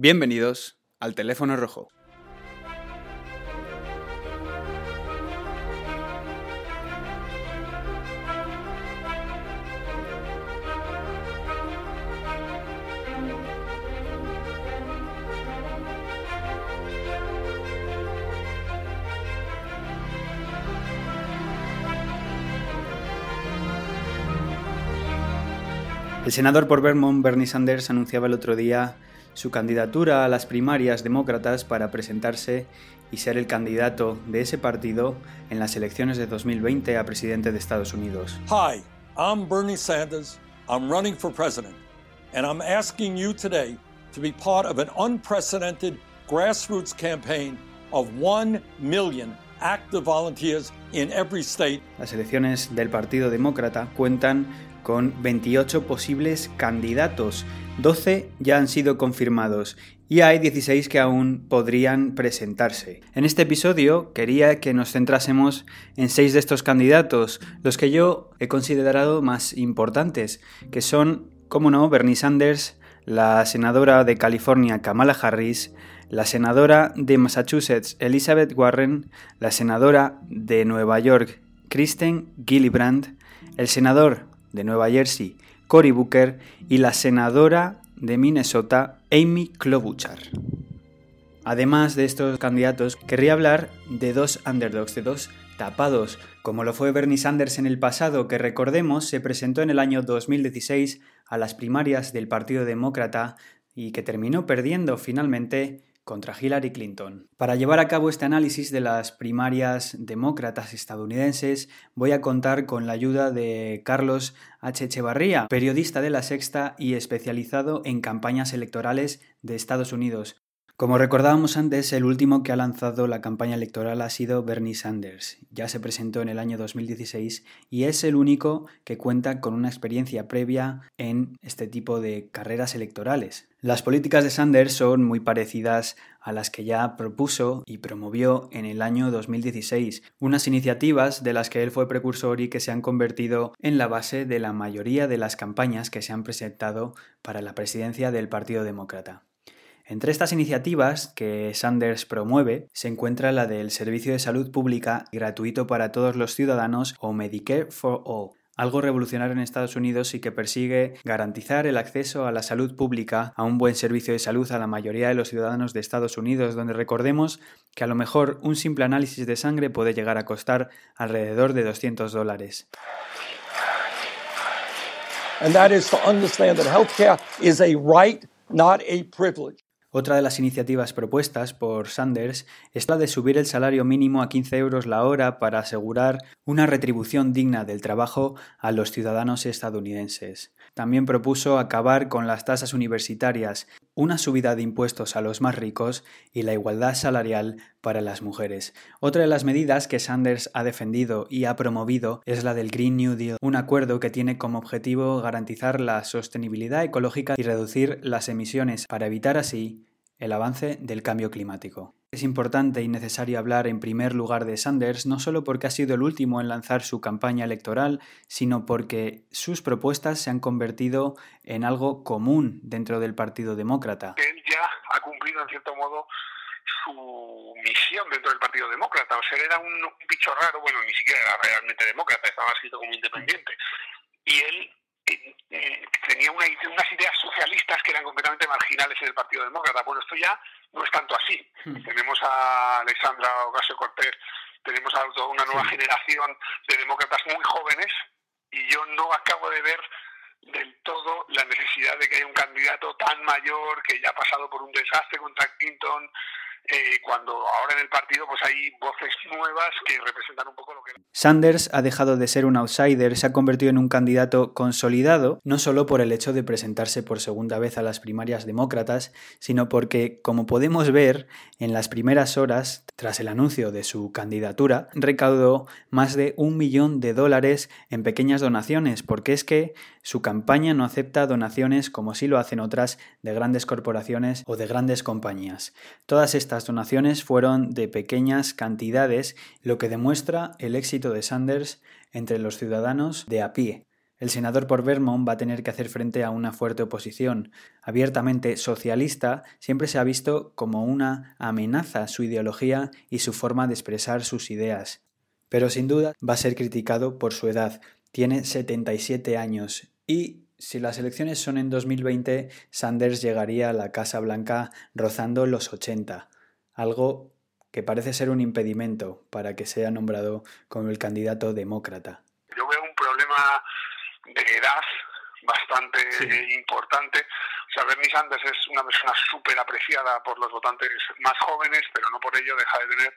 Bienvenidos al teléfono rojo. El senador por Vermont, Bernie Sanders, anunciaba el otro día su candidatura a las primarias demócratas para presentarse y ser el candidato de ese partido en las elecciones de 2020 a presidente de Estados Unidos. Hi, I'm Bernie Sanders. I'm running for president. And I'm asking you today to be part of an unprecedented grassroots campaign of 1 million active volunteers in every state. Las elecciones del Partido Demócrata cuentan con 28 posibles candidatos. 12 ya han sido confirmados y hay 16 que aún podrían presentarse. En este episodio quería que nos centrásemos en 6 de estos candidatos, los que yo he considerado más importantes, que son, como no, Bernie Sanders, la senadora de California Kamala Harris, la senadora de Massachusetts Elizabeth Warren, la senadora de Nueva York Kristen Gillibrand, el senador de Nueva Jersey, Cory Booker, y la senadora de Minnesota, Amy Klobuchar. Además de estos candidatos, querría hablar de dos underdogs, de dos tapados, como lo fue Bernie Sanders en el pasado, que recordemos se presentó en el año 2016 a las primarias del Partido Demócrata y que terminó perdiendo finalmente contra Hillary Clinton. Para llevar a cabo este análisis de las primarias demócratas estadounidenses, voy a contar con la ayuda de Carlos H. Echevarría, periodista de La Sexta y especializado en campañas electorales de Estados Unidos. Como recordábamos antes, el último que ha lanzado la campaña electoral ha sido Bernie Sanders. Ya se presentó en el año 2016 y es el único que cuenta con una experiencia previa en este tipo de carreras electorales. Las políticas de Sanders son muy parecidas a las que ya propuso y promovió en el año 2016, unas iniciativas de las que él fue precursor y que se han convertido en la base de la mayoría de las campañas que se han presentado para la presidencia del Partido Demócrata. Entre estas iniciativas que Sanders promueve se encuentra la del Servicio de Salud Pública gratuito para todos los ciudadanos o Medicare for All, algo revolucionario en Estados Unidos y que persigue garantizar el acceso a la salud pública, a un buen servicio de salud a la mayoría de los ciudadanos de Estados Unidos, donde recordemos que a lo mejor un simple análisis de sangre puede llegar a costar alrededor de 200 dólares. And that is to understand that healthcare is a right, not a privilege. Otra de las iniciativas propuestas por Sanders es la de subir el salario mínimo a 15 euros la hora para asegurar una retribución digna del trabajo a los ciudadanos estadounidenses. También propuso acabar con las tasas universitarias, una subida de impuestos a los más ricos y la igualdad salarial para las mujeres. Otra de las medidas que Sanders ha defendido y ha promovido es la del Green New Deal, un acuerdo que tiene como objetivo garantizar la sostenibilidad ecológica y reducir las emisiones para evitar así el avance del cambio climático. Es importante y necesario hablar en primer lugar de Sanders, no solo porque ha sido el último en lanzar su campaña electoral, sino porque sus propuestas se han convertido en algo común dentro del Partido Demócrata. Él ya ha cumplido, en cierto modo, su misión dentro del Partido Demócrata. O sea, era un bicho raro, bueno, ni siquiera era realmente demócrata, estaba escrito como independiente. Y él eh, tenía una, unas ideas socialistas que eran completamente marginales en el Partido Demócrata. Bueno, esto ya no es tanto así. Tenemos a Alexandra Ocasio Cortés, tenemos a toda una nueva generación de demócratas muy jóvenes y yo no acabo de ver del todo la necesidad de que haya un candidato tan mayor que ya ha pasado por un desastre contra Clinton, eh, cuando ahora en el partido pues hay voces nuevas que representan un poco lo que... Sanders ha dejado de ser un outsider, se ha convertido en un candidato consolidado, no solo por el hecho de presentarse por segunda vez a las primarias demócratas, sino porque, como podemos ver, en las primeras horas, tras el anuncio de su candidatura, recaudó más de un millón de dólares en pequeñas donaciones, porque es que su campaña no acepta donaciones como sí lo hacen otras de grandes corporaciones o de grandes compañías. Todas estas donaciones fueron de pequeñas cantidades, lo que demuestra el éxito de Sanders entre los ciudadanos de a pie. El senador por Vermont va a tener que hacer frente a una fuerte oposición. Abiertamente socialista, siempre se ha visto como una amenaza su ideología y su forma de expresar sus ideas. Pero sin duda va a ser criticado por su edad. Tiene 77 años y si las elecciones son en 2020, Sanders llegaría a la Casa Blanca rozando los 80, algo que parece ser un impedimento para que sea nombrado como el candidato demócrata. Yo veo un problema de edad bastante importante. O sea, Bernie Sanders es una persona súper apreciada por los votantes más jóvenes, pero no por ello deja de tener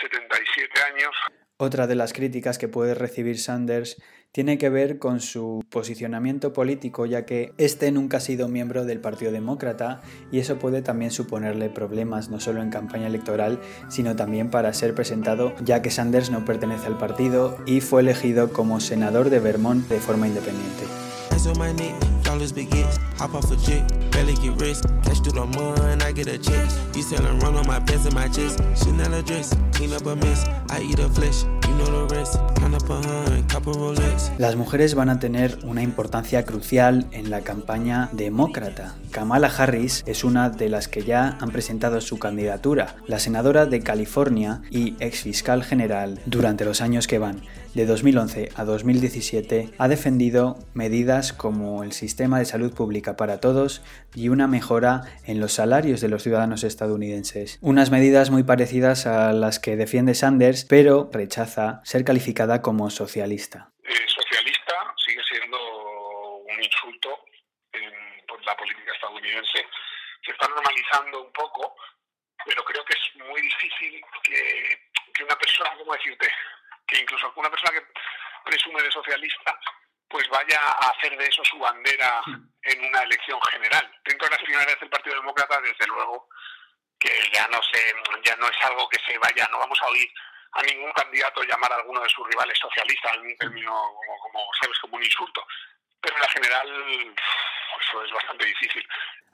77 años. Otra de las críticas que puede recibir Sanders tiene que ver con su posicionamiento político, ya que este nunca ha sido miembro del Partido Demócrata y eso puede también suponerle problemas no solo en campaña electoral, sino también para ser presentado, ya que Sanders no pertenece al partido y fue elegido como senador de Vermont de forma independiente. Las mujeres van a tener una importancia crucial en la campaña demócrata. Kamala Harris es una de las que ya han presentado su candidatura, la senadora de California y ex fiscal general durante los años que van. De 2011 a 2017 ha defendido medidas como el sistema de salud pública para todos y una mejora en los salarios de los ciudadanos estadounidenses. Unas medidas muy parecidas a las que defiende Sanders, pero rechaza ser calificada como socialista. Eh, socialista sigue siendo un insulto en la política estadounidense. Se está normalizando un poco, pero creo que es muy difícil que, que una persona, ¿cómo decirte? Que incluso una persona que presume de socialista pues vaya a hacer de eso su bandera en una elección general. Dentro de las primarias del Partido Demócrata, desde luego, que ya no se, ya no es algo que se vaya, no vamos a oír a ningún candidato llamar a alguno de sus rivales socialistas en un término como, como sabes, como un insulto. Pero en la general eso es bastante difícil.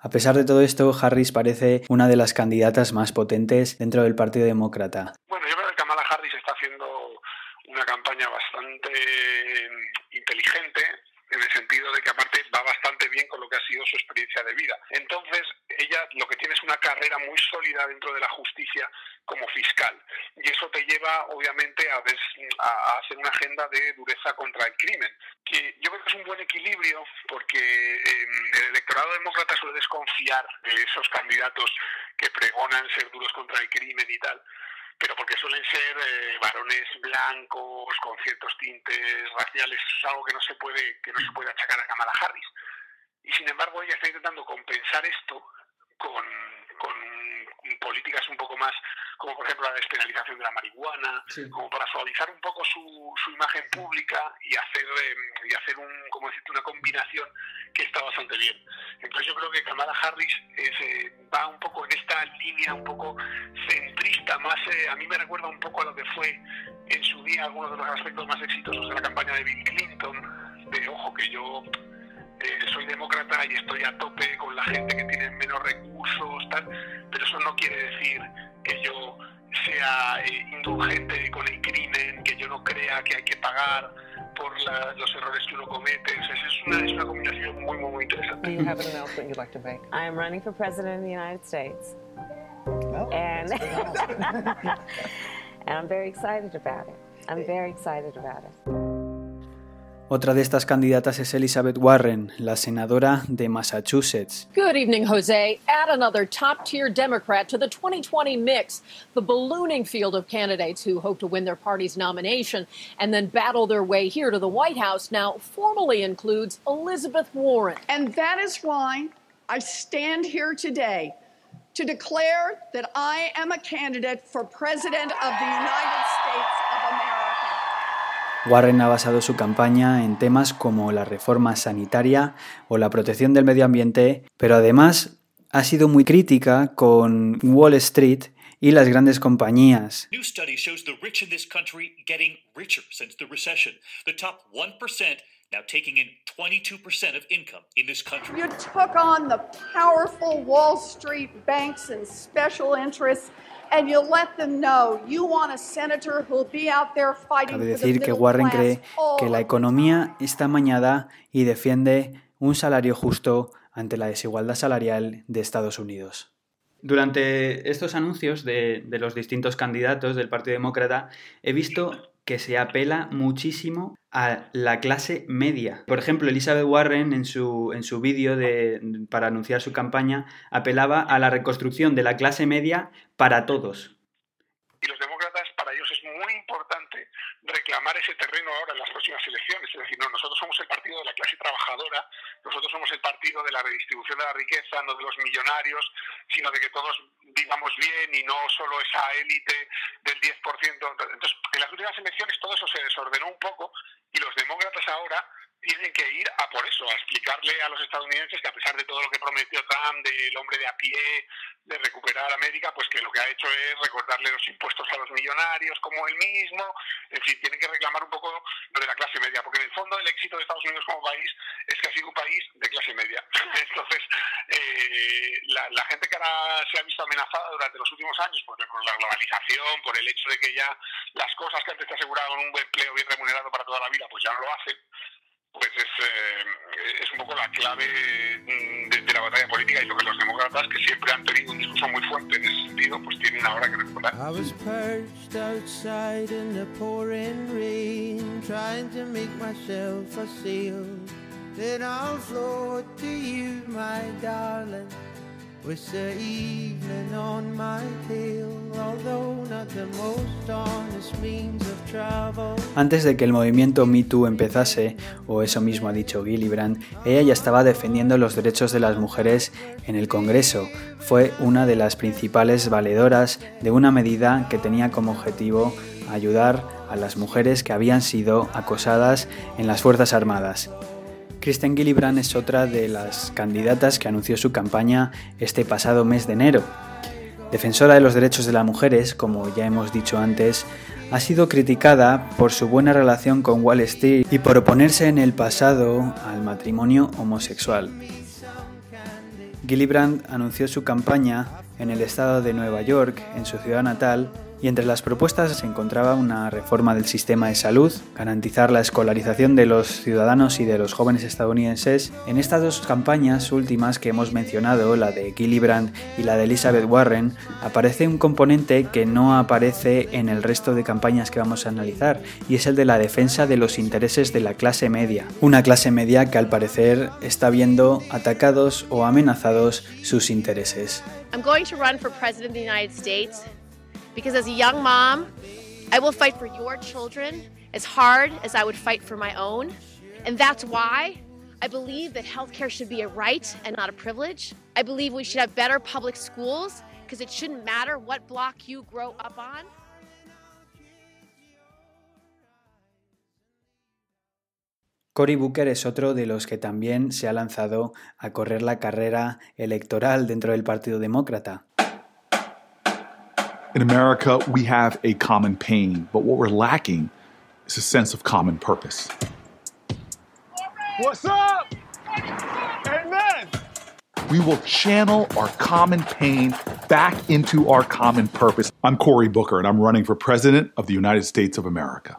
A pesar de todo esto, Harris parece una de las candidatas más potentes dentro del Partido Demócrata. Bueno, yo creo que Kamala Harris está haciendo una campaña bastante inteligente en el sentido de que aparte va bastante bien con lo que ha sido su experiencia de vida. Entonces, ella lo que tiene es una carrera muy sólida dentro de la justicia como fiscal. Y eso te lleva, obviamente, a, hacer una agenda de dureza contra el crimen. Que yo creo que es un buen equilibrio porque em, el electorado demócrata suele desconfiar de esos candidatos que pregonan ser duros contra el crimen y tal pero porque suelen ser eh, varones blancos con ciertos tintes raciales, eso es algo que no se puede que no se puede achacar a Kamala Harris. Y sin embargo ella está intentando compensar esto con, con políticas un poco más, como por ejemplo la despenalización de la marihuana, como para suavizar un poco su, su imagen pública y hacer em, y hacer un, como decirte, una combinación que está bastante bien. Entonces yo creo que Kamala Harris eh, va un poco en esta línea un poco centrista, más eh, a mí me recuerda un poco a lo que fue en su día algunos de los aspectos más exitosos de la campaña de Bill Clinton, de ojo que yo eh, soy demócrata y estoy a tope con la gente que tiene menos recursos, tal, pero eso no quiere decir que yo sea eh, indulgente con el crimen, que yo no crea que hay que pagar por la, los errores que uno comete. O sea, es, una, es una combinación muy, muy, muy interesante. You have an announcement you'd like to make? I am running for president of the United States. Oh, and, and I'm very excited about it. I'm very excited about it. Otra de estas candidatas es Elizabeth Warren, la senadora de Massachusetts. Good evening, Jose. Add another top tier Democrat to the 2020 mix. The ballooning field of candidates who hope to win their party's nomination and then battle their way here to the White House now formally includes Elizabeth Warren. And that is why I stand here today to declare that I am a candidate for President of the United States of America. Warren ha basado su campaña en temas como la reforma sanitaria o la protección del medio ambiente, pero además ha sido muy crítica con Wall Street y las grandes compañías. New study shows the rich in this country getting richer since the recession. The top 1% now taking in 22% of income in this country. You took on the powerful Wall Street banks and special interests and you let them know you want a senator who'll be out there fighting Cabe decir que Warren cree que la economía está amañada y defiende un salario justo ante la desigualdad salarial de Estados Unidos. Durante estos anuncios de, de, los distintos candidatos del Partido Demócrata he visto que se apela muchísimo a la clase media. Por ejemplo, Elizabeth Warren en su, en su vídeo para anunciar su campaña apelaba a la reconstrucción de la clase media para todos. Y los demócratas, para ellos es muy importante reclamar ese terreno ahora en las próximas elecciones. Es decir, no, nosotros somos el partido de la clase trabajadora, nosotros somos el partido de la redistribución de la riqueza, no de los millonarios, sino de que todos vivamos bien y no solo esa élite del 10%. Entonces, en las últimas elecciones todo eso se desordenó un poco y los demócratas ahora tienen que ir a por eso, a explicarle a los estadounidenses que a pesar de todo lo que prometió Trump, del hombre de a pie, de recuperar América, pues que lo que ha hecho es recordarle los impuestos a los millonarios como él mismo, en fin, tienen que reclamar un poco lo de la clase media, porque en el fondo el éxito de Estados Unidos como país es que ha sido un país de clase media. Entonces, eh, la, la, gente que ahora se ha visto amenazada durante los últimos años por, por la globalización, por el hecho de que ya las cosas que antes te aseguraban un buen empleo bien remunerado para toda la vida, pues ya no lo hacen, pues es, eh, es un poco la clave de, de, la batalla política y lo que los demócratas, que siempre han tenido un discurso muy fuerte en ese sentido, pues tienen ahora que recordar. Antes de que el movimiento Me Too empezase, o eso mismo ha dicho Gillibrand, ella ya estaba defendiendo los derechos de las mujeres en el Congreso. Fue una de las principales valedoras de una medida que tenía como objetivo ayudar a las mujeres que habían sido acosadas en las Fuerzas Armadas. Kristen Gillibrand es otra de las candidatas que anunció su campaña este pasado mes de enero. Defensora de los derechos de las mujeres, como ya hemos dicho antes, ha sido criticada por su buena relación con Wall Street y por oponerse en el pasado al matrimonio homosexual. Gillibrand anunció su campaña en el estado de Nueva York, en su ciudad natal, y entre las propuestas se encontraba una reforma del sistema de salud, garantizar la escolarización de los ciudadanos y de los jóvenes estadounidenses. En estas dos campañas últimas que hemos mencionado, la de Gillibrand y la de Elizabeth Warren, aparece un componente que no aparece en el resto de campañas que vamos a analizar, y es el de la defensa de los intereses de la clase media. Una clase media que al parecer está viendo atacados o amenazados sus intereses. I'm going to run for president of the United States because as a young mom, I will fight for your children as hard as I would fight for my own. And that's why I believe that healthcare should be a right and not a privilege. I believe we should have better public schools because it shouldn't matter what block you grow up on. Cory Booker es otro de los que también se ha lanzado a correr la carrera electoral dentro del Partido Demócrata. In America, we have a common pain, but what we're lacking is a sense of common purpose. What's up? Amen. We will channel our common pain back into our common purpose. I'm Cory Booker, and I'm running for President of the United States of America.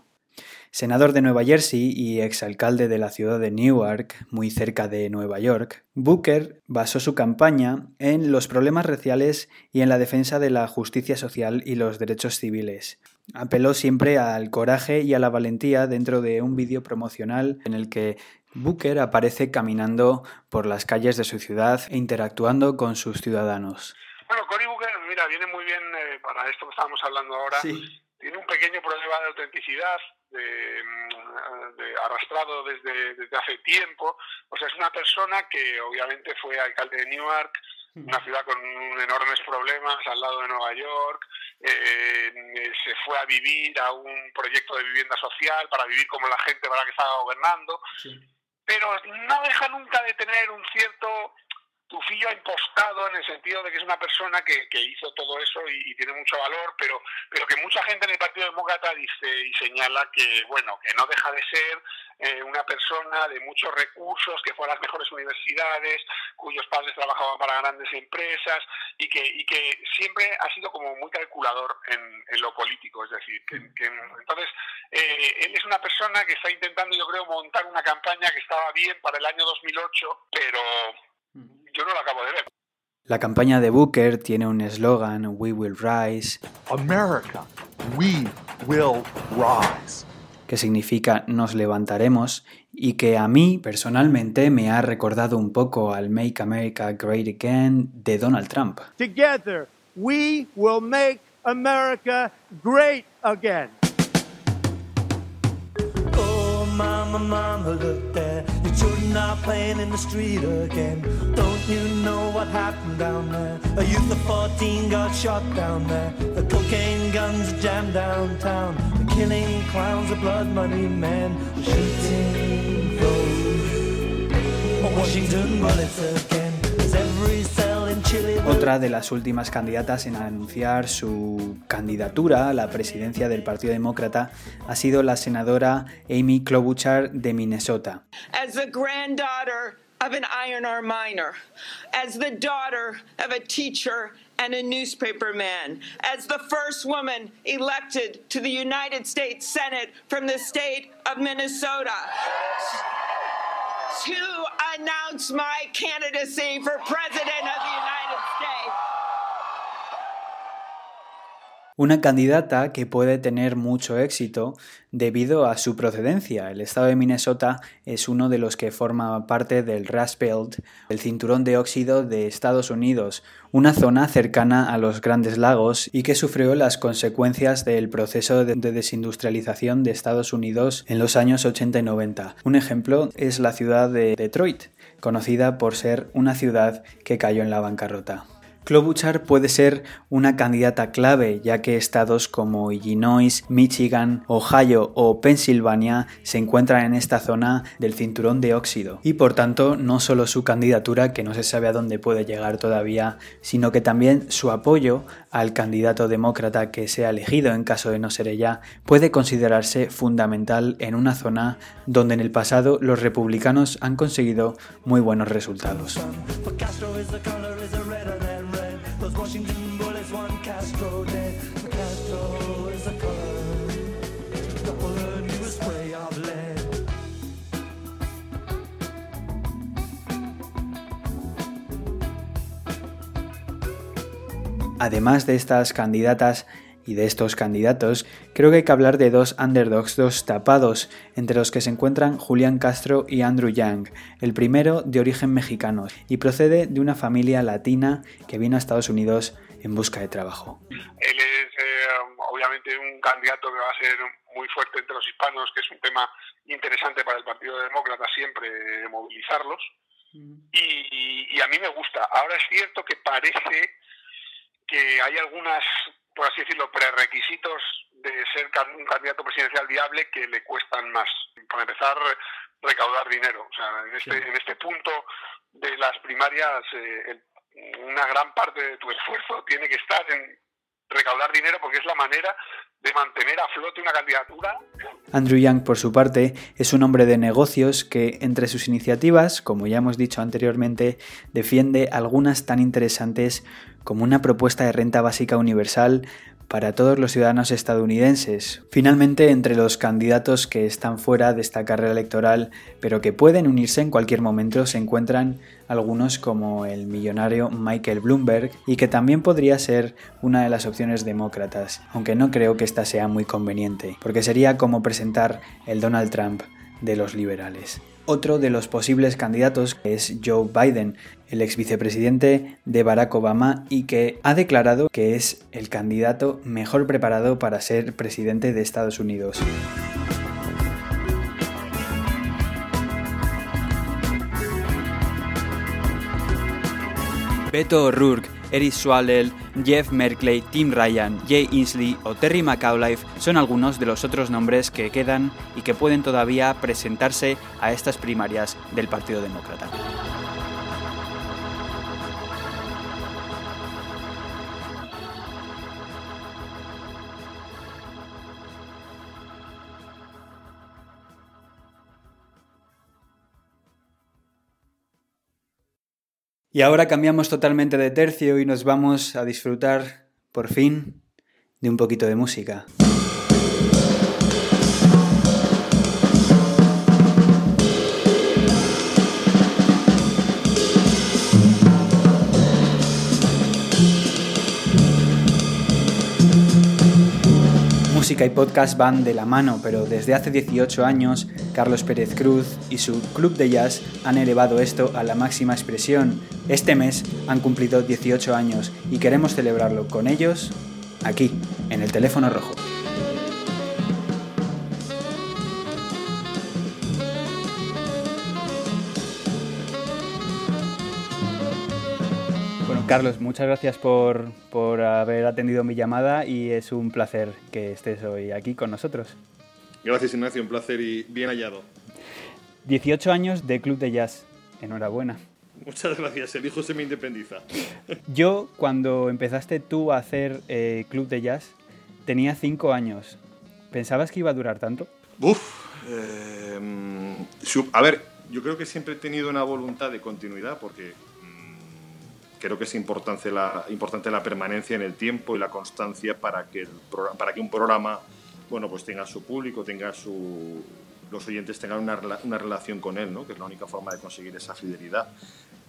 Senador de Nueva Jersey y exalcalde de la ciudad de Newark, muy cerca de Nueva York, Booker basó su campaña en los problemas raciales y en la defensa de la justicia social y los derechos civiles. Apeló siempre al coraje y a la valentía dentro de un vídeo promocional en el que Booker aparece caminando por las calles de su ciudad e interactuando con sus ciudadanos. Bueno, Cory Booker, mira, viene muy bien eh, para esto que estábamos hablando ahora. Tiene un pequeño problema de autenticidad, de, mm, de, arrastrado desde, desde, hace tiempo. O sea, es una persona que obviamente fue alcalde de Newark, una ciudad con enormes problemas al lado de Nueva York. Eh, se fue a vivir a un proyecto de vivienda social para vivir como la gente para la que estaba gobernando. Sí. Pero no deja nunca de tener un cierto Tufillo ha impostado en el sentido de que es una persona que, hizo todo eso y, tiene mucho valor, pero, pero que mucha gente en el Partido Demócrata dice y señala que, bueno, que no deja de ser eh, una persona de muchos recursos, que fue a las mejores universidades, cuyos padres trabajaban para grandes empresas y que, y que siempre ha sido como muy calculador en, lo político. Es decir, que, entonces eh, él es una persona que está intentando, yo creo, montar una campaña que estaba bien para el año 2008, pero yo no lo acabo de ver. La campaña de Booker tiene un eslogan, We Will Rise. America, we will rise. Que significa nos levantaremos y que a mí personalmente me ha recordado un poco al Make America Great Again de Donald Trump. Together, we will make America great again. Oh, mama, mama, look there. Children are playing in the street again. Don't you know what happened down there? A youth of 14 got shot down there. The cocaine guns jammed downtown. The killing clowns, the blood money men. Shooting those. Washington bullets again. Otra de las últimas candidatas en anunciar su candidatura a la presidencia del Partido Demócrata ha sido la senadora Amy Klobuchar de Minnesota. As the granddaughter of an iron ore miner, as the daughter of a teacher and a newspaper man, as the first woman elected to the United States Senate from the state of Minnesota. To announce my candidacy for President of the United Una candidata que puede tener mucho éxito debido a su procedencia. El estado de Minnesota es uno de los que forma parte del Rust Belt, el cinturón de óxido de Estados Unidos, una zona cercana a los grandes lagos y que sufrió las consecuencias del proceso de desindustrialización de Estados Unidos en los años 80 y 90. Un ejemplo es la ciudad de Detroit, conocida por ser una ciudad que cayó en la bancarrota. Klobuchar puede ser una candidata clave, ya que estados como Illinois, Michigan, Ohio o Pensilvania se encuentran en esta zona del cinturón de óxido. Y por tanto, no solo su candidatura, que no se sabe a dónde puede llegar todavía, sino que también su apoyo al candidato demócrata que sea elegido en caso de no ser ella, puede considerarse fundamental en una zona donde en el pasado los republicanos han conseguido muy buenos resultados. Además de estas candidatas y de estos candidatos, creo que hay que hablar de dos underdogs, dos tapados, entre los que se encuentran Julián Castro y Andrew Yang, el primero de origen mexicano y procede de una familia latina que vino a Estados Unidos en busca de trabajo. Él es eh, obviamente un candidato que va a ser muy fuerte entre los hispanos, que es un tema interesante para el Partido Demócrata siempre movilizarlos. Mm. Y, y a mí me gusta. Ahora es cierto que parece que hay algunas, por así decirlo, prerequisitos de ser un candidato presidencial viable que le cuestan más. Para empezar, recaudar dinero. O sea, en este, en este punto de las primarias, eh, una gran parte de tu esfuerzo tiene que estar en recaudar dinero porque es la manera de mantener a flote una candidatura. Andrew Yang, por su parte, es un hombre de negocios que, entre sus iniciativas, como ya hemos dicho anteriormente, defiende algunas tan interesantes como una propuesta de renta básica universal para todos los ciudadanos estadounidenses. Finalmente, entre los candidatos que están fuera de esta carrera electoral, pero que pueden unirse en cualquier momento, se encuentran algunos como el millonario Michael Bloomberg y que también podría ser una de las opciones demócratas, aunque no creo que esta sea muy conveniente, porque sería como presentar el Donald Trump de los liberales. Otro de los posibles candidatos es Joe Biden, el ex vicepresidente de Barack Obama y que ha declarado que es el candidato mejor preparado para ser presidente de Estados Unidos. Beto O'Rourke Eric Swalwell, Jeff Merkley, Tim Ryan, Jay Inslee o Terry McAuliffe son algunos de los otros nombres que quedan y que pueden todavía presentarse a estas primarias del Partido Demócrata. Y ahora cambiamos totalmente de tercio y nos vamos a disfrutar, por fin, de un poquito de música. Música y podcast van de la mano, pero desde hace 18 años, Carlos Pérez Cruz y su Club de Jazz han elevado esto a la máxima expresión. Este mes han cumplido 18 años y queremos celebrarlo con ellos aquí, en el teléfono rojo. Carlos, muchas gracias por, haber atendido mi llamada y es un placer que estés hoy aquí con nosotros. Gracias Ignacio, un placer y bien hallado. 18 años de Club de Jazz, enhorabuena. Muchas gracias, el hijo se me independiza. Yo, cuando empezaste tú a hacer eh, Club de Jazz, tenía 5 años. ¿Pensabas que iba a durar tanto? Uf, eh, a ver, yo creo que siempre he tenido una voluntad de continuidad porque creo que es importante la, importante la permanencia en el tiempo y la constancia para que, el para que un programa bueno, pues tenga su público, tenga su, los oyentes tengan una, una relación con él, ¿no? que es la única forma de conseguir esa fidelidad.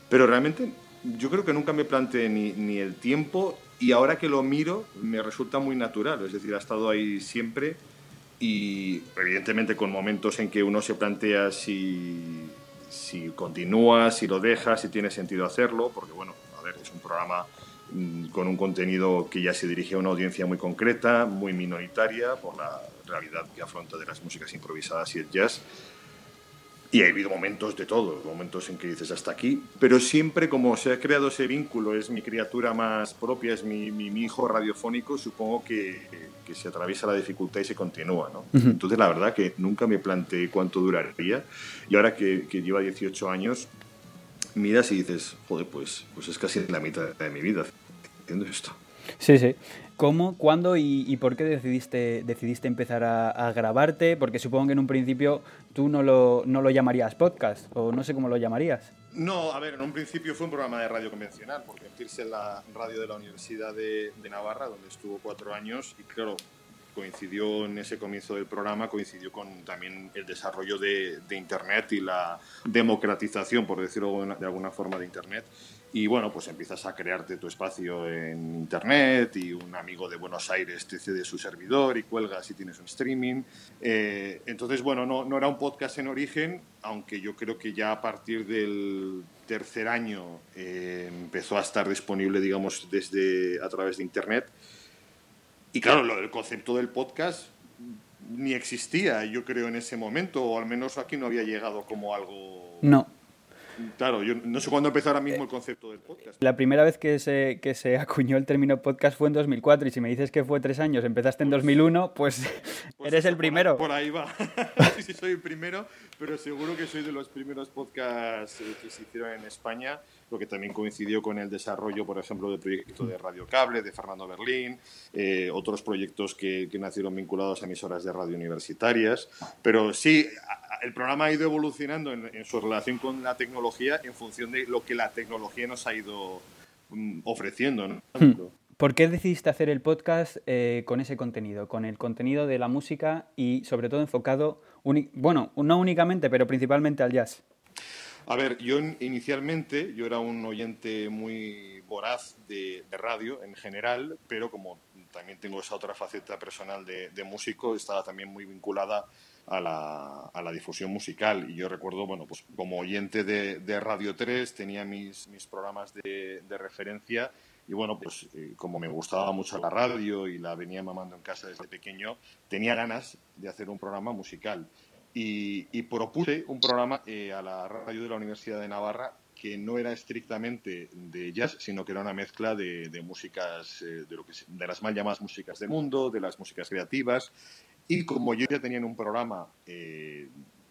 Pero realmente yo creo que nunca me planteé ni, ni, el tiempo y ahora que lo miro me resulta muy natural, es decir, ha estado ahí siempre y evidentemente con momentos en que uno se plantea si, si continúa, si lo deja, si tiene sentido hacerlo, porque bueno, es un programa mm, con un contenido que ya se dirige a una audiencia muy concreta, muy minoritaria, por la realidad que afronta de las músicas improvisadas y el jazz. Y ha habido momentos de todo, momentos en que dices hasta aquí, pero siempre como se ha creado ese vínculo, es mi criatura más propia, es mi, mi, hijo radiofónico, supongo que, que, se atraviesa la dificultad y se continúa. ¿no? Entonces la verdad que nunca me planteé cuánto duraría y ahora que, que lleva 18 años, miras y dices, joder, pues, pues es casi la mitad de mi vida haciendo esto. Sí, sí. ¿Cómo, cuándo y, por qué decidiste, decidiste empezar a, grabarte? Porque supongo que en un principio tú no lo, no lo llamarías podcast, o no sé cómo lo llamarías. No, a ver, en un principio fue un programa de radio convencional, porque convertirse en la radio de la Universidad de, de Navarra, donde estuvo cuatro años, y claro, coincidió en ese comienzo del programa, coincidió con también el desarrollo de, Internet y la democratización, por decirlo de alguna forma, de Internet. Y bueno, pues empiezas a crearte tu espacio en Internet y un amigo de Buenos Aires te cede su servidor y cuelgas y tienes un streaming. Eh, entonces, bueno, no, no era un podcast en origen, aunque yo creo que ya a partir del tercer año eh, empezó a estar disponible, digamos, desde a través de Internet. Y claro, lo del concepto del podcast ni existía, yo creo, en ese momento, o al menos aquí no había llegado como algo... No. Claro, yo no sé cuándo empezó ahora mismo el concepto del podcast. La primera vez que se, que se acuñó el término podcast fue en 2004 y si me dices que fue tres años, empezaste en 2001, pues, pues eres el primero. Por ahí, va. sí, sí, soy el primero, pero seguro que soy de los primeros podcasts eh, que se hicieron en España lo que también coincidió con el desarrollo, por ejemplo, del proyecto de Radio Cable de Fernando Berlín, eh, otros proyectos que, nacieron vinculados a emisoras de radio universitarias. Pero sí, el programa ha ido evolucionando en, su relación con la tecnología en función de lo que la tecnología nos ha ido mm, ofreciendo. Hmm. ¿Por qué decidiste hacer el podcast eh, con ese contenido, con el contenido de la música y sobre todo enfocado, bueno, no únicamente, pero principalmente al jazz? A ver, yo inicialmente yo era un oyente muy voraz de, radio en general, pero como también tengo esa otra faceta personal de, músico, estaba también muy vinculada a la, a la, difusión musical. Y yo recuerdo, bueno, pues como oyente de, Radio 3 tenía mis, mis programas de, referencia y bueno, pues eh, como me gustaba mucho la radio y la venía mamando en casa desde pequeño, tenía ganas de hacer un programa musical y, propuse un programa eh, a la radio de la Universidad de Navarra que no era estrictamente de jazz, sino que era una mezcla de, músicas, eh, de, lo que, de las mal llamadas músicas del mundo, de las músicas creativas. Y como yo ya tenía en un programa, eh,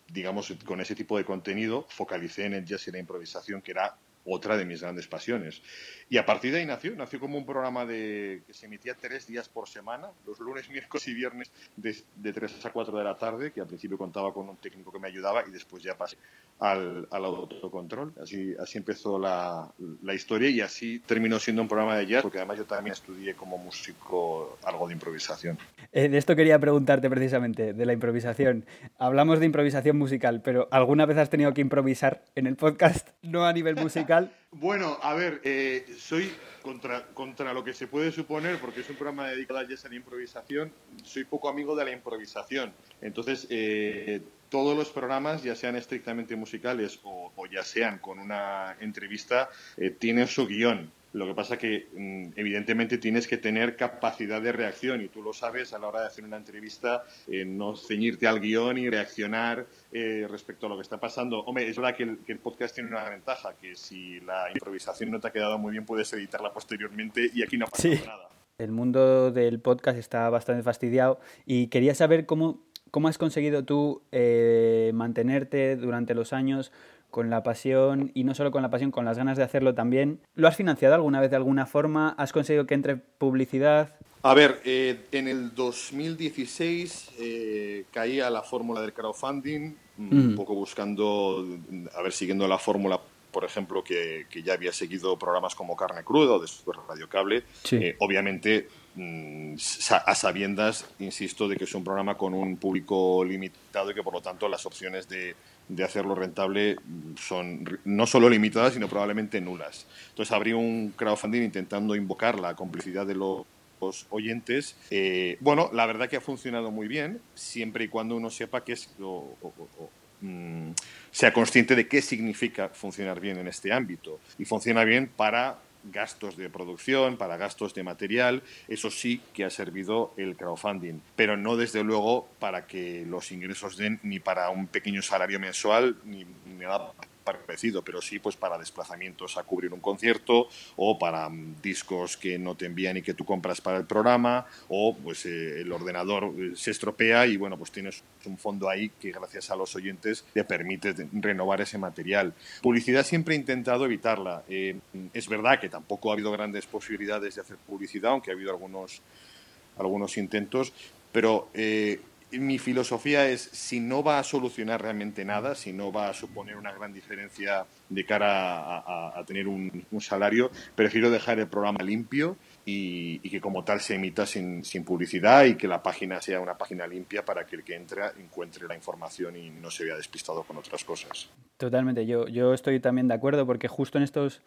digamos, con ese tipo de contenido, focalicé en el jazz y la improvisación, que era otra de mis grandes pasiones. Y a partir de ahí nació, nació como un programa de, que se emitía tres días por semana, los lunes, miércoles y viernes de, de 3 a 4 de la tarde, que al principio contaba con un técnico que me ayudaba y después ya pasé al, al autocontrol. Así, así empezó la, la, historia y así terminó siendo un programa de jazz, porque además yo también estudié como músico algo de improvisación. Eh, de esto quería preguntarte precisamente, de la improvisación. Hablamos de improvisación musical, pero ¿alguna vez has tenido que improvisar en el podcast, no a nivel musical? bueno, a ver, eh, soy contra, contra lo que se puede suponer, porque es un programa dedicado a jazz a la improvisación, soy poco amigo de la improvisación. Entonces, eh, todos los programas, ya sean estrictamente musicales o, o ya sean con una entrevista, eh, tienen su guion. Lo que pasa que, mm, evidentemente, tienes que tener capacidad de reacción y tú lo sabes a la hora de hacer una entrevista, eh, no ceñirte al guion y reaccionar eh, respecto a lo que está pasando. Hombre, es verdad que el, que el, podcast tiene una ventaja, que si la improvisación no te ha quedado muy bien, puedes editarla posteriormente y aquí no pasa sí. nada. El mundo del podcast está bastante fastidiado y quería saber cómo, cómo has conseguido tú eh, mantenerte durante los años con la pasión y no solo con la pasión, con las ganas de hacerlo también. ¿Lo has financiado alguna vez de alguna forma? ¿Has conseguido que entre publicidad? A ver, eh, en el 2016 eh, caía la fórmula del crowdfunding, mm. un poco buscando, a ver, siguiendo la fórmula por ejemplo, que, que, ya había seguido programas como Carne Cruda o después Radio Cable. Sí. Eh, obviamente, a sabiendas, insisto, de que es un programa con un público limitado y que por lo tanto las opciones de, de hacerlo rentable son no solo limitadas, sino probablemente nulas. Entonces, abrí un crowdfunding intentando invocar la complicidad de los oyentes. Eh, bueno, la verdad que ha funcionado muy bien, siempre y cuando uno sepa que es o, o, o, mmm, sea consciente de qué significa funcionar bien en este ámbito. Y funciona bien para gastos de producción, para gastos de material, eso sí que ha servido el crowdfunding, pero no desde luego para que los ingresos den ni para un pequeño salario mensual ni, nada parecido, pero sí pues para desplazamientos a cubrir un concierto o para um, discos que no te envían y que tú compras para el programa o pues eh, el ordenador se estropea y bueno pues tienes un fondo ahí que gracias a los oyentes te permite renovar ese material. Publicidad siempre he intentado evitarla. Eh, es verdad que tampoco ha habido grandes posibilidades de hacer publicidad, aunque ha habido algunos, algunos intentos, pero eh, mi filosofía es, si no va a solucionar realmente nada, si no va a suponer una gran diferencia de cara a, tener un, salario, prefiero dejar el programa limpio y, que como tal se emita sin, publicidad y que la página sea una página limpia para que el que entra encuentre la información y no se vea despistado con otras cosas. Totalmente, yo, yo estoy también de acuerdo porque justo en estos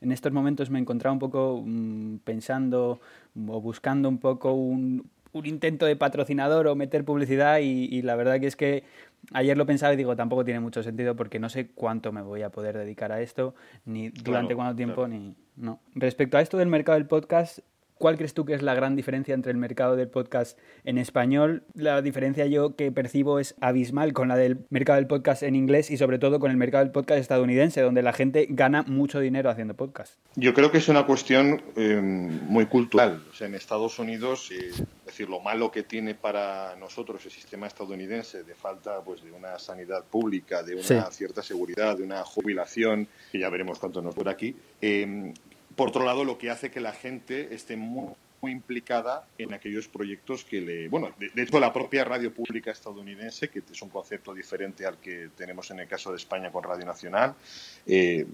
en estos momentos me encontraba un poco mmm, pensando o buscando un poco un, un intento de patrocinador o meter publicidad y, y, la verdad que es que ayer lo pensaba y digo, tampoco tiene mucho sentido porque no sé cuánto me voy a poder dedicar a esto, ni durante claro, cuánto tiempo, claro. ni... No. Respecto a esto del mercado del podcast, ¿Cuál crees tú que es la gran diferencia entre el mercado del podcast en español? La diferencia yo que percibo es abismal con la del mercado del podcast en inglés y sobre todo con el mercado del podcast estadounidense, donde la gente gana mucho dinero haciendo podcast. Yo creo que es una cuestión eh, muy cultural. O sea, en Estados Unidos, eh, es decir, lo malo que tiene para nosotros el sistema estadounidense de falta pues, de una sanidad pública, de una Sí. cierta seguridad, de una jubilación, que ya veremos cuánto nos dura aquí, eh, por otro lado, lo que hace que la gente esté muy, implicada en aquellos proyectos que le... Bueno, de, hecho, la propia radio pública estadounidense, que es un concepto diferente al que tenemos en el caso de España con Radio Nacional, eh,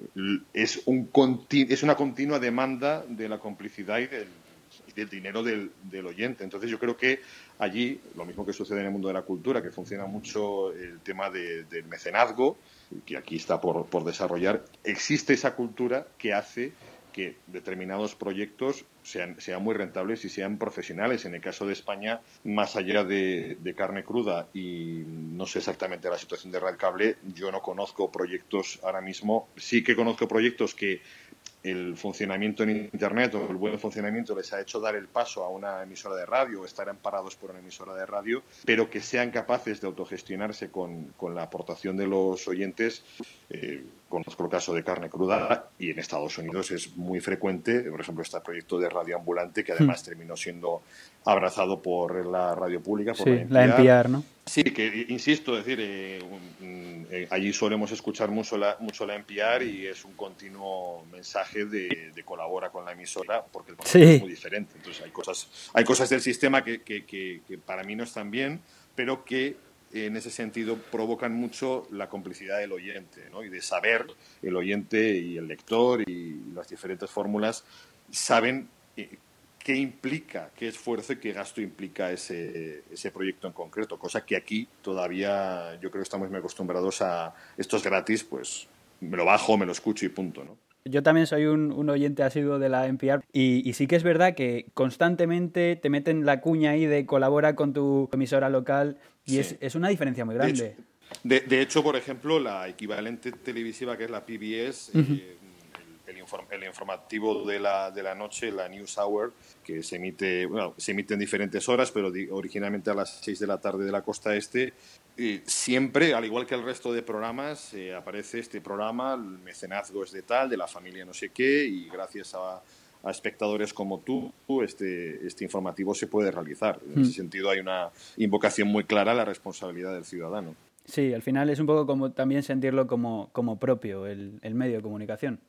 es, un es una continua demanda de la complicidad y del, dinero del, oyente. Entonces, yo creo que allí, lo mismo que sucede en el mundo de la cultura, que funciona mucho el tema de, del mecenazgo, que aquí está por desarrollar, existe esa cultura que hace que determinados proyectos sean, sean, muy rentables y sean profesionales. En el caso de España, más allá de, carne cruda y no sé exactamente la situación de Red Cable, yo no conozco proyectos ahora mismo. Sí que conozco proyectos que el funcionamiento en Internet o el buen funcionamiento les ha hecho dar el paso a una emisora de radio o estar amparados por una emisora de radio, pero que sean capaces de autogestionarse con, con la aportación de los oyentes, eh, conozco el caso de carne cruda y en Estados Unidos es muy frecuente, por ejemplo, este proyecto de radio ambulante que además hmm. terminó siendo abrazado por la radio pública, por sí, la, NPR. ¿no? Sí, que insisto, decir, eh, eh, allí solemos escuchar mucho la, mucho la NPR y es un continuo mensaje de, de colabora con la emisora porque el concepto es muy diferente. Entonces hay cosas, hay cosas del sistema que, que, que, que para mí no están bien, pero que en ese sentido provocan mucho la complicidad del oyente ¿no? y de saber el oyente y el lector y las diferentes fórmulas saben eh, qué implica, qué esfuerzo y qué gasto implica ese, ese proyecto en concreto, cosa que aquí todavía yo creo que estamos muy acostumbrados a esto es gratis, pues me lo bajo, me lo escucho y punto, ¿no? Yo también soy un, oyente asiduo de la NPR y, sí que es verdad que constantemente te meten la cuña ahí de colabora con tu emisora local y es, una diferencia muy grande. De hecho, por ejemplo, la equivalente televisiva que es la PBS, eh, el, informativo de la, de la noche, la News Hour, que se emite, bueno, se emite en diferentes horas, pero originalmente a las 6 de la tarde de la costa este, siempre, al igual que el resto de programas, eh, aparece este programa, el mecenazgo es de tal, de la familia no sé qué, y gracias a, espectadores como tú, este, este informativo se puede realizar. En ese mm. sentido hay una invocación muy clara a la responsabilidad del ciudadano. Sí, al final es un poco como también sentirlo como, como propio, el, el medio de comunicación.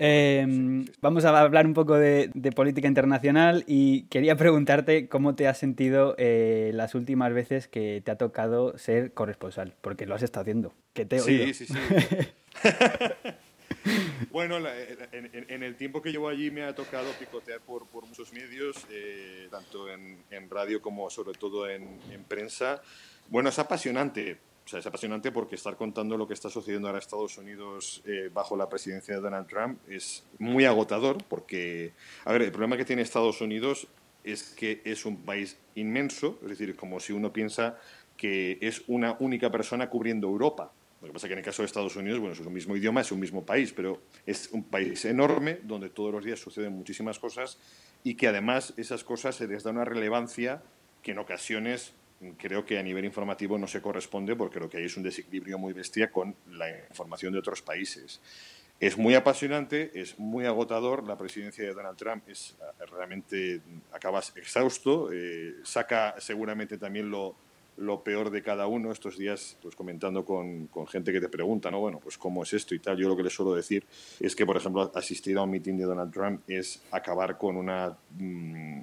Em, vamos a hablar un poco de, política internacional y quería preguntarte cómo te has sentido eh, las últimas veces que te ha tocado ser corresponsal, porque lo has estado haciendo. Que te he Sí, sí, sí. bueno, en, el tiempo que llevo allí me ha tocado picotear por, muchos medios, eh, tanto en, radio como sobre todo en, prensa. Bueno, es apasionante o sea, es apasionante porque estar contando lo que está sucediendo ahora en Estados Unidos eh, bajo la presidencia de Donald Trump es muy agotador porque, a ver, el problema que tiene Estados Unidos es que es un país inmenso, es decir, como si uno piensa que es una única persona cubriendo Europa. Lo que pasa es que en el caso de Estados Unidos, bueno, es un mismo idioma, es un mismo país, pero es un país enorme donde todos los días suceden muchísimas cosas y que además esas cosas se les da una relevancia que en ocasiones creo que a nivel informativo no se corresponde porque lo que hay es un desequilibrio muy bestia con la información de otros países. Es muy apasionante, es muy agotador. La presidencia de Donald Trump es eh, realmente acabas exhausto, eh, saca seguramente también lo, lo, peor de cada uno. Estos días, pues comentando con, con, gente que te pregunta, ¿no? Bueno, pues cómo es esto y tal. Yo lo que les suelo decir es que, por ejemplo, asistir a un mitin de Donald Trump es acabar con una mm,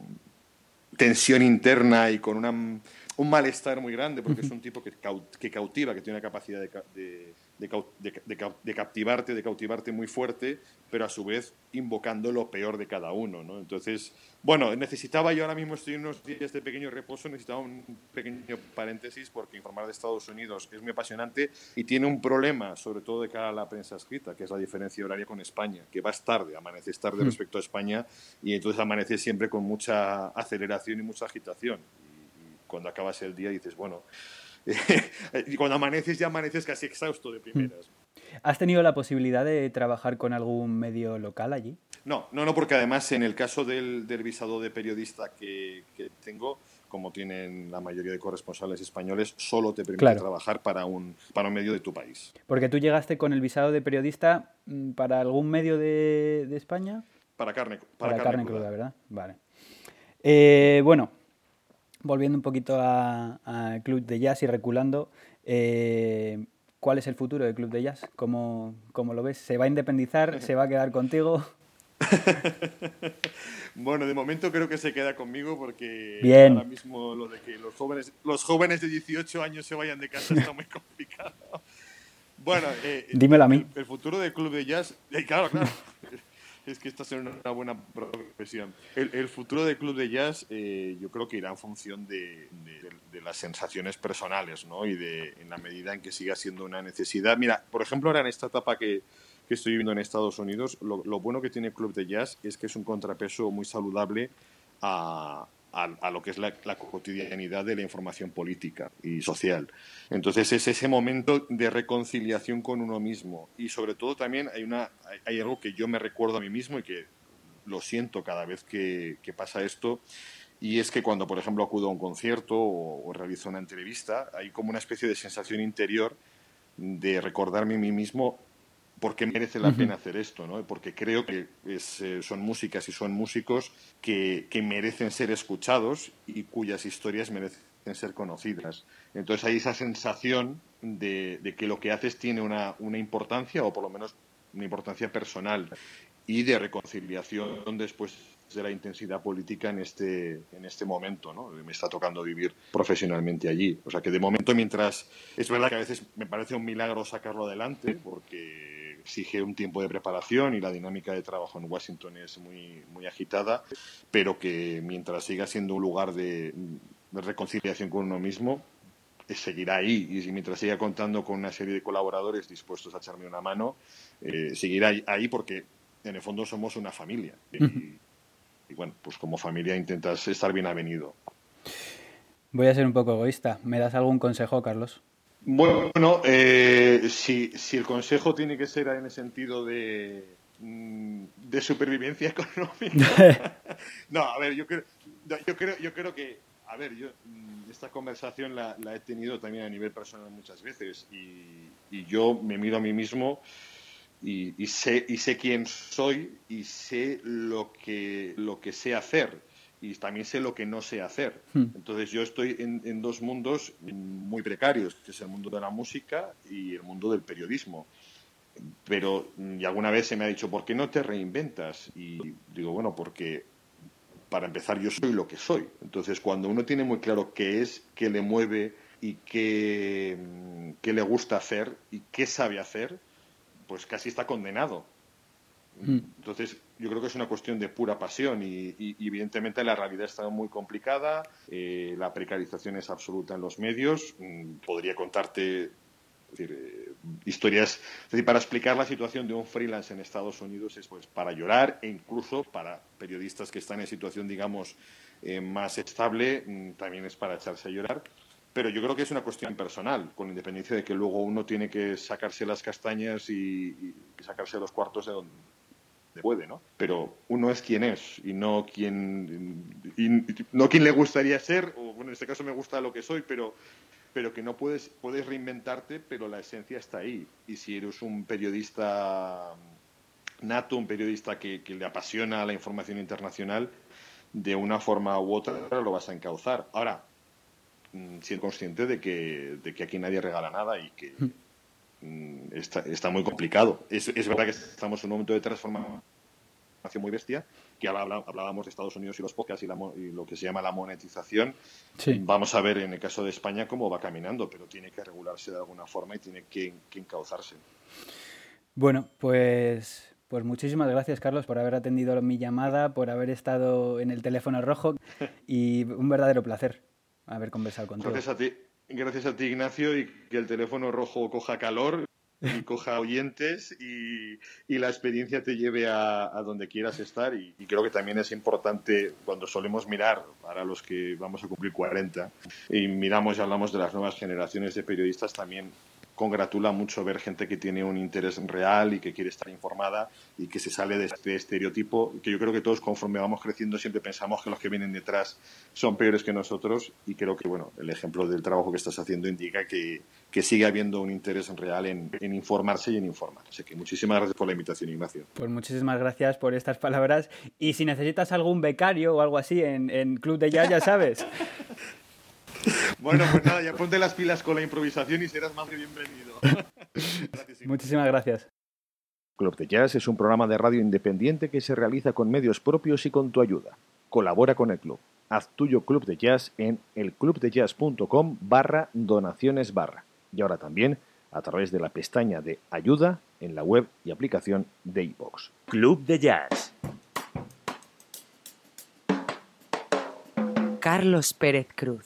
tensión interna y con una un malestar muy grande porque es un tipo que, que cautiva, que tiene una capacidad de, de, captivarte, de cautivarte muy fuerte, pero a su vez invocando lo peor de cada uno. ¿no? Entonces, bueno, necesitaba, yo ahora mismo estoy unos días de pequeño reposo, necesitaba un pequeño paréntesis porque informar de Estados Unidos es muy apasionante y tiene un problema, sobre todo de cara a la prensa escrita, que es la diferencia horaria con España, que vas tarde, amaneces tarde hmm. respecto a España y entonces amaneces siempre con mucha aceleración y mucha agitación cuando acabas el día dices, bueno, y cuando amaneces ya amaneces casi exhausto de primeras. ¿Has tenido la posibilidad de trabajar con algún medio local allí? No, no, no, porque además en el caso del, visado de periodista que, tengo, como tienen la mayoría de corresponsales españoles, solo te permite trabajar para un, para un medio de tu país. Porque tú llegaste con el visado de periodista mm, para algún medio de, España. Para carne, para, carne, cruda. ¿verdad? Vale. Eh, bueno, volviendo un poquito al Club de Jazz y reculando, eh, ¿cuál es el futuro del Club de Jazz? ¿Cómo, ¿Cómo, lo ves? ¿Se va a independizar? ¿Se va a quedar contigo? bueno, de momento creo que se queda conmigo porque Bien. ahora mismo lo de que los jóvenes, los jóvenes de 18 años se vayan de casa está muy complicado. Bueno, eh, dímelo a mí. El, futuro del Club de Jazz, eh, claro, claro es que esta es una buena profesión. El, futuro del club de jazz eh, yo creo que irá en función de, las sensaciones personales, ¿no? Y de en la medida en que siga siendo una necesidad. Mira, por ejemplo, ahora en esta etapa que, que estoy viviendo en Estados Unidos, lo, lo, bueno que tiene el club de jazz es que es un contrapeso muy saludable a, a, lo que es la, cotidianidad de la información política y social. Entonces es ese momento de reconciliación con uno mismo y sobre todo también hay, una, hay, algo que yo me recuerdo a mí mismo y que lo siento cada vez que, pasa esto y es que cuando, por ejemplo, acudo a un concierto o, o, realizo una entrevista, hay como una especie de sensación interior de recordarme a mí mismo porque merece la pena hacer esto, ¿no? Porque creo que eh, son músicas y son músicos que, merecen ser escuchados y cuyas historias merecen ser conocidas. Entonces hay esa sensación de, que lo que haces tiene una, una, importancia, o por lo menos una importancia personal, y de reconciliación después de la intensidad política en este, en este momento, ¿no? Me está tocando vivir profesionalmente allí. O sea que de momento, mientras... Es verdad que a veces me parece un milagro sacarlo adelante, porque exige un tiempo de preparación y la dinámica de trabajo en Washington es muy, muy agitada, pero que mientras siga siendo un lugar de, reconciliación con uno mismo, eh, seguirá ahí y mientras siga contando con una serie de colaboradores dispuestos a echarme una mano, eh, seguirá ahí porque en el fondo somos una familia. Y, y, bueno, pues como familia intentas estar bien avenido. Voy a ser un poco egoísta. ¿Me das algún consejo, Carlos? Bueno, eh, si, si, el consejo tiene que ser en el sentido de, mm, de supervivencia económica. no, a ver, yo creo, yo creo, yo creo que, a ver, yo mm, esta conversación la, he tenido también a nivel personal muchas veces y, y yo me miro a mí mismo y, y, sé, y sé quién soy y sé lo que, lo que sé hacer y también sé lo que no sé hacer. Hmm. Entonces yo estoy en, dos mundos muy precarios, que es el mundo de la música y el mundo del periodismo. Pero y alguna vez se me ha dicho, ¿por qué no te reinventas? Y digo, bueno, porque para empezar yo soy lo que soy. Entonces cuando uno tiene muy claro qué es, qué le mueve y qué, qué le gusta hacer y qué sabe hacer, pues casi está condenado Mm. Entonces, yo creo que es una cuestión de pura pasión y, evidentemente la realidad está muy complicada, eh, la precarización es absoluta en los medios. Mm, podría contarte eh, historias, es para explicar la situación de un freelance en Estados Unidos es pues para llorar e incluso para periodistas que están en situación, digamos, eh, más estable, mm, también es para echarse a llorar pero yo creo que es una cuestión personal, con independencia de que luego uno tiene que sacarse las castañas y sacarse los cuartos de donde, puede, ¿no? Pero uno es quien es y no quien, no quien le gustaría ser, o bueno, en este caso me gusta lo que soy, pero, pero que no puedes, puedes reinventarte, pero la esencia está ahí. Y si eres un periodista nato, un periodista que, le apasiona la información internacional, de una forma u otra lo vas a encauzar. Ahora, mm, siendo consciente de que, de que aquí nadie regala nada y que. Mm, está, está muy complicado. Es, es, verdad que estamos en un momento de transformación muy bestia, que ahora hablábamos de Estados Unidos y los podcasts y, lo que se llama la monetización. Vamos a ver en el caso de España cómo va caminando, pero tiene que regularse de alguna forma y tiene que, que encauzarse. Bueno, pues pues muchísimas gracias, Carlos, por haber atendido mi llamada, por haber estado en el teléfono rojo y un verdadero placer haber conversado contigo. Gracias a ti. Gracias a ti, Ignacio, y que el teléfono rojo coja calor y coja oyentes y, la experiencia te lleve a, donde quieras estar. Y, creo que también es importante cuando solemos mirar, para los que vamos a cumplir 40, y miramos y hablamos de las nuevas generaciones de periodistas, también congratula mucho ver gente que tiene un interés real y que quiere estar informada y que se sale de este estereotipo, que yo creo que todos conforme vamos creciendo siempre pensamos que los que vienen detrás son peores que nosotros y creo que bueno, el ejemplo del trabajo que estás haciendo indica que, que sigue habiendo un interés real en, en, informarse y en informar. Así que muchísimas gracias por la invitación, Ignacio. Pues muchísimas gracias por estas palabras y si necesitas algún becario o algo así en, en Club de Jazz, ya sabes. Bueno, pues nada, ya ponte las pilas con la improvisación y serás más que bienvenido. Muchísimas gracias. Club de Jazz es un programa de radio independiente que se realiza con medios propios y con tu ayuda. Colabora con el club. Haz tuyo Club de Jazz en elclubdejazz.com barra donaciones barra. Y ahora también a través de la pestaña de ayuda en la web y aplicación de iVoox. Club de Jazz. Carlos Pérez Cruz.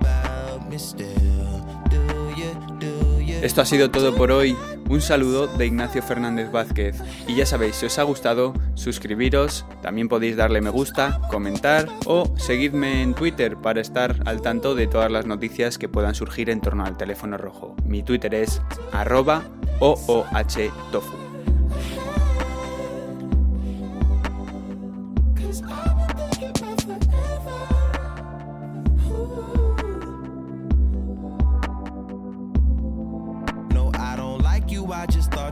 Esto ha sido todo por hoy. Un saludo de Ignacio Fernández Vázquez. Y ya sabéis, si os ha gustado, suscribiros, también podéis darle me gusta, comentar o seguidme en Twitter para estar al tanto de todas las noticias que puedan surgir en torno al teléfono rojo. Mi Twitter es arroba OOHTofu.